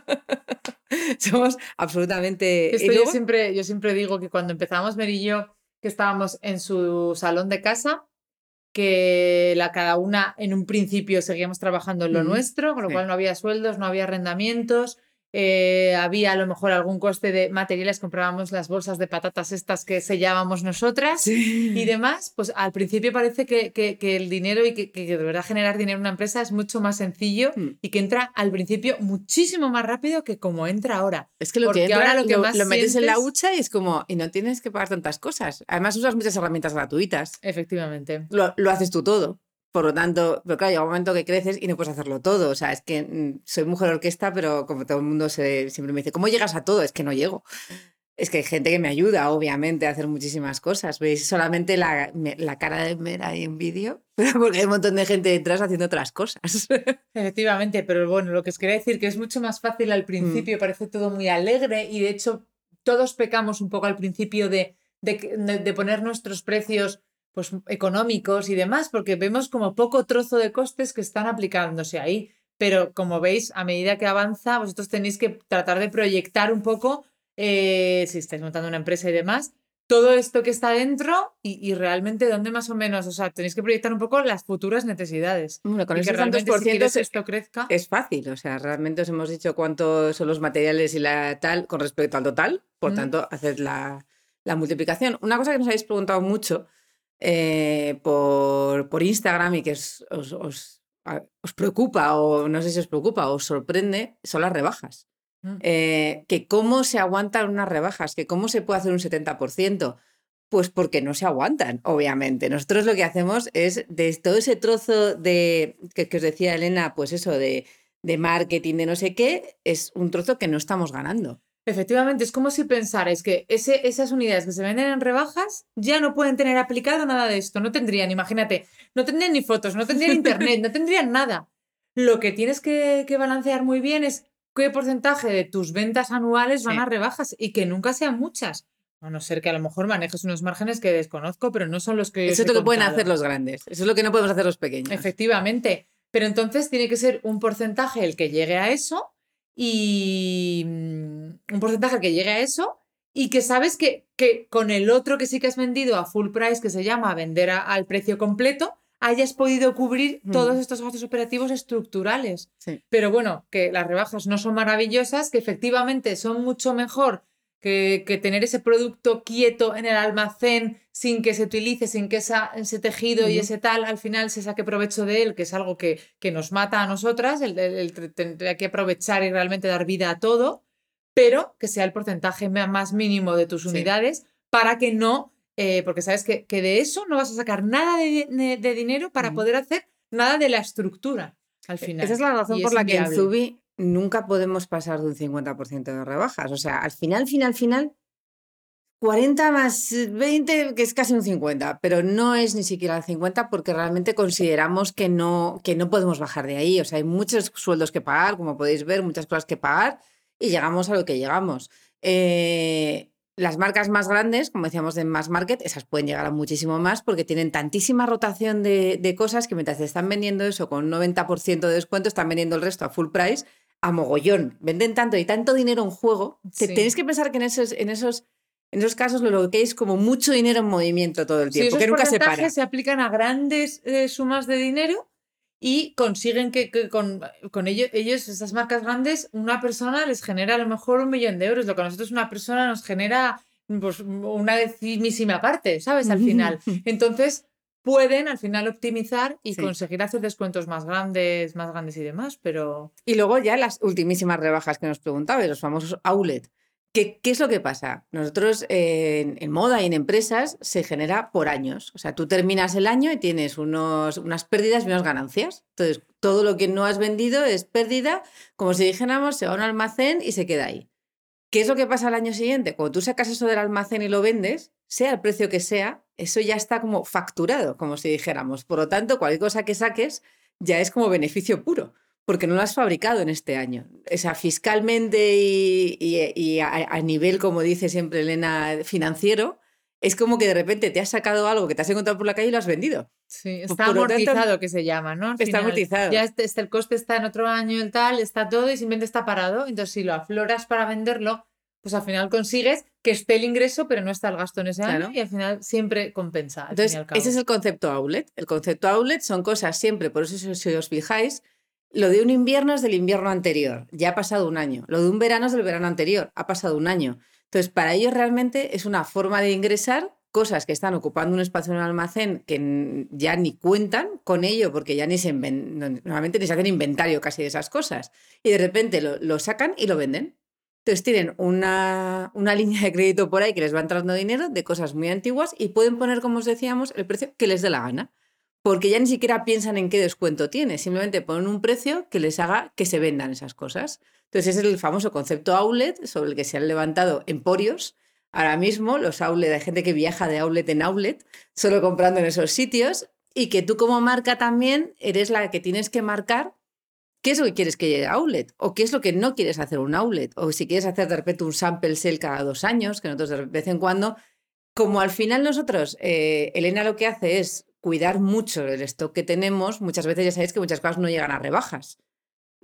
[laughs] Somos absolutamente... Esto yo, siempre, yo siempre digo que cuando empezamos Mer y yo, que estábamos en su salón de casa, que la cada una en un principio seguíamos trabajando en lo nuestro, con lo sí. cual no había sueldos, no había arrendamientos, eh, había a lo mejor algún coste de materiales, comprábamos las bolsas de patatas estas que sellábamos nosotras y demás, pues al principio parece que, que- que el dinero y que, que de verdad generar dinero en una empresa es mucho más sencillo Mm. y que entra al principio muchísimo más rápido que como entra ahora. Es que lo Porque que entra, ahora lo lo, que más lo metes en la hucha y es como, y no tienes que pagar tantas cosas. Además usas muchas herramientas gratuitas. Efectivamente. Lo, lo haces tú todo. Por lo tanto, pero claro, llega un momento que creces y no puedes hacerlo todo. O sea, es que mm, soy mujer orquesta, pero como todo el mundo se, siempre me dice, ¿cómo llegas a todo? Es que no llego. Es que hay gente que me ayuda, obviamente, a hacer muchísimas cosas. Veis solamente la, la cara de Mera ahí en vídeo, [laughs] pero porque hay un montón de gente detrás haciendo otras cosas. [laughs] Efectivamente, pero bueno, lo que os quería decir que es mucho más fácil al principio, parece todo muy alegre y de hecho todos pecamos un poco al principio de- de poner nuestros precios pues, económicos y demás, porque vemos como poco trozo de costes que están aplicándose ahí. Pero como veis, a medida que avanza, vosotros tenéis que tratar de proyectar un poco, eh, si estáis montando una empresa y demás, todo esto que está dentro y, realmente dónde más o menos, o sea, tenéis que proyectar un poco las futuras necesidades. Bueno, con esos tantos por ciento esto crezca. Es fácil, o sea, realmente os hemos dicho cuántos son los materiales y la tal con respecto al total, por tanto, haced la, la, multiplicación. Una cosa que nos habéis preguntado mucho eh, por, por, Instagram y que os, os, os, preocupa, o no sé si os preocupa, o os sorprende, son las rebajas. Mm. Eh, que cómo se aguantan unas rebajas, que cómo se puede hacer un 70%. Pues porque no se aguantan, obviamente. Nosotros lo que hacemos es de todo ese trozo de que, os decía Elena, pues eso, de, de marketing, de no sé qué, es un trozo que no estamos ganando. Efectivamente, es como si pensarais que ese, esas unidades que se venden en rebajas ya no pueden tener aplicado nada de esto. No tendrían, imagínate, no tendrían ni fotos, no tendrían internet, no tendrían nada. Lo que tienes que, que balancear muy bien es qué porcentaje de tus ventas anuales van a rebajas y que nunca sean muchas. A no ser que a lo mejor manejes unos márgenes que desconozco, pero no son los que. Eso es lo que pueden hacer los grandes. Eso es lo que no podemos hacer los pequeños. Efectivamente. Pero entonces tiene que ser un porcentaje el que llegue a eso y. Mm, un porcentaje que llegue a eso y que sabes que, que con el otro que sí que has vendido a full price, que se llama vender al precio completo, hayas podido cubrir todos estos gastos operativos estructurales. Pero bueno, que las rebajas no son maravillosas, que efectivamente son mucho mejor que, que, tener ese producto quieto en el almacén sin que se utilice, sin que ese tejido y ese tal al final se saque provecho de él, que es algo que, que nos mata a nosotras, el, el, que aprovechar y realmente dar vida a todo, pero que sea el porcentaje más mínimo de tus unidades para que no eh, porque sabes que, que, de eso no vas a sacar nada de, de, dinero para poder hacer nada de la estructura al e, final. Esa es la razón por la que en Zubi nunca podemos pasar de un 50% de rebajas. O sea, al final, final, final, 40 más 20, que es casi un 50, pero no es ni siquiera el 50 porque realmente consideramos que no, que no podemos bajar de ahí. O sea, hay muchos sueldos que pagar, como podéis ver, muchas cosas que pagar y llegamos a lo que llegamos. Eh, las marcas más grandes, como decíamos de Mass Market, esas pueden llegar a muchísimo más porque tienen tantísima rotación de, cosas que mientras están vendiendo eso con un 90% de descuento, están vendiendo el resto a full price a mogollón. Venden tanto y tanto dinero en juego que tenéis que pensar que en esos, en esos, en esos casos lo que es como mucho dinero en movimiento todo el tiempo, que nunca se para. se aplican a grandes eh, sumas de dinero y consiguen que, con, con ellos, ellos, estas marcas grandes, una persona les genera a lo mejor un millón de euros, lo que a nosotros una persona nos genera pues, una decimísima parte, ¿sabes? Al final. Entonces, pueden al final optimizar y conseguir hacer descuentos más grandes, más grandes y demás, pero... Y luego ya las ultimísimas rebajas que nos preguntabais, los famosos outlet. ¿Qué, ¿Qué, es lo que pasa? Nosotros en, moda y en empresas se genera por años. O sea, tú terminas el año y tienes unos, unas pérdidas y unas ganancias. Entonces, todo lo que no has vendido es pérdida, como si dijéramos, se va a un almacén y se queda ahí. ¿Qué es lo que pasa al año siguiente? Cuando tú sacas eso del almacén y lo vendes, sea el precio que sea, eso ya está como facturado, como si dijéramos. Por lo tanto, cualquier cosa que saques ya es como beneficio puro porque no lo has fabricado en este año. O sea, fiscalmente y, a, nivel, como dice siempre Elena, financiero, es como que de repente te has sacado algo que te has encontrado por la calle y lo has vendido. Sí, está amortizado que se llama, ¿no? está amortizado. Ya este, este, el coste está en otro año, el tal, está todo y simplemente está parado. Entonces, si lo afloras para venderlo, pues al final consigues que esté el ingreso, pero no está el gasto en ese año y al final siempre compensa. Entonces, ese es el concepto outlet. El concepto outlet son cosas siempre, por eso si os fijáis, lo de un invierno es del invierno anterior, ya ha pasado un año. Lo de un verano es del verano anterior, ha pasado un año. Entonces, para ellos realmente es una forma de ingresar cosas que están ocupando un espacio en un almacén que ya ni cuentan con ello, porque ya ni se normalmente ni se hacen inventario casi de esas cosas. Y de repente lo, sacan y lo venden. Entonces tienen una, una, línea de crédito por ahí que les va entrando dinero de cosas muy antiguas y pueden poner, como os decíamos, el precio que les dé la gana porque ya ni siquiera piensan en qué descuento tiene, simplemente ponen un precio que les haga que se vendan esas cosas. Entonces ese es el famoso concepto outlet sobre el que se han levantado emporios. Ahora mismo los outlet, hay gente que viaja de outlet en outlet, solo comprando en esos sitios, y que tú como marca también eres la que tienes que marcar qué es lo que quieres que llegue a outlet, o qué es lo que no quieres hacer un outlet, o si quieres hacer de repente un sample sale cada dos años, que nosotros de vez en cuando como al final nosotros, eh, Elena lo que hace es cuidar mucho el stock que tenemos, muchas veces ya sabéis que muchas cosas no llegan a rebajas.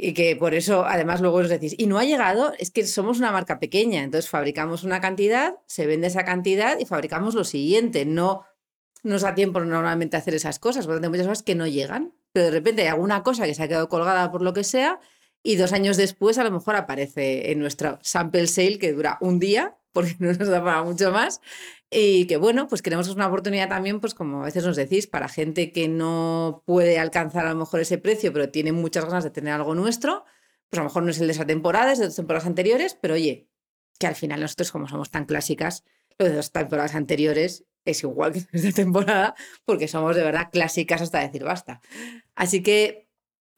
Y que por eso, además, luego os decís, y no ha llegado, es que somos una marca pequeña, entonces fabricamos una cantidad, se vende esa cantidad y fabricamos lo siguiente. No nos da tiempo normalmente a hacer esas cosas, porque hay muchas cosas que no llegan, pero de repente hay alguna cosa que se ha quedado colgada por lo que sea y dos años después a lo mejor aparece en nuestro sample sale que dura un día, [laughs] porque no nos da para mucho más. Y que bueno, pues queremos una oportunidad también, pues como a veces nos decís, para gente que no puede alcanzar a lo mejor ese precio, pero tiene muchas ganas de tener algo nuestro, pues a lo mejor no es el de esa temporada, es de temporadas anteriores, pero oye, que al final nosotros como somos tan clásicas, lo de las temporadas anteriores es igual que [laughs] esta temporada, porque somos de verdad clásicas hasta decir basta. Así que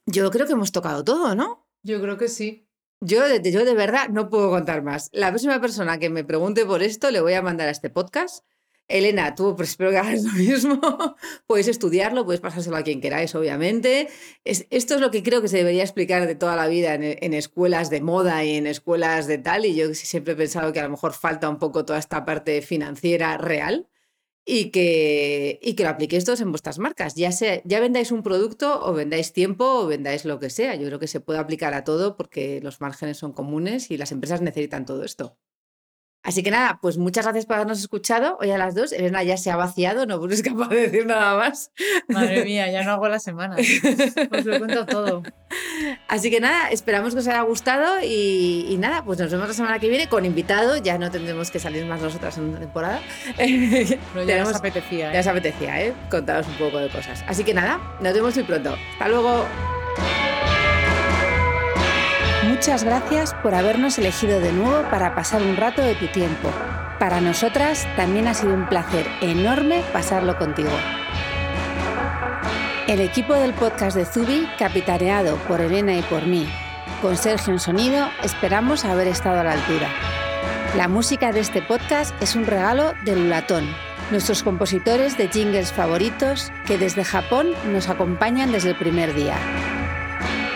yo creo que hemos tocado todo, ¿no? Yo creo que sí. Yo yo de verdad no puedo contar más. La próxima persona que me pregunte por esto le voy a mandar a este podcast. Elena, tú pues espero que hagas lo mismo. [laughs] Podéis estudiarlo, podéis pasárselo a quien queráis, obviamente. Es, esto es lo que creo que se debería explicar de toda la vida en, en, escuelas de moda y en escuelas de tal. Y yo siempre he pensado que a lo mejor falta un poco toda esta parte financiera real y que, y que lo apliquéis todos en vuestras marcas. Ya, sea, ya vendáis un producto o vendáis tiempo o vendáis lo que sea. Yo creo que se puede aplicar a todo porque los márgenes son comunes y las empresas necesitan todo esto. Así que nada, pues muchas gracias por habernos escuchado hoy a las dos. Elena ya se ha vaciado, no [laughs] es capaz de decir nada más. Madre mía, ya no hago la semana. Os lo cuento todo. Así que nada, esperamos que os haya gustado y, nada, pues nos vemos la semana que viene con invitado. Ya no tendremos que salir más nosotras en una temporada. No, ya os apetecía. ¿eh? Ya os apetecía, ¿eh? Contaros un poco de cosas. Así que nada, nos vemos muy pronto. Hasta luego. Muchas gracias por habernos elegido de nuevo para pasar un rato de tu tiempo. Para nosotras también ha sido un placer enorme pasarlo contigo. El equipo del podcast de Zubi, capitaneado por Elena y por mí, con Sergio en sonido, esperamos haber estado a la altura. La música de este podcast es un regalo de Lulatón, nuestros compositores de jingles favoritos que desde Japón nos acompañan desde el primer día.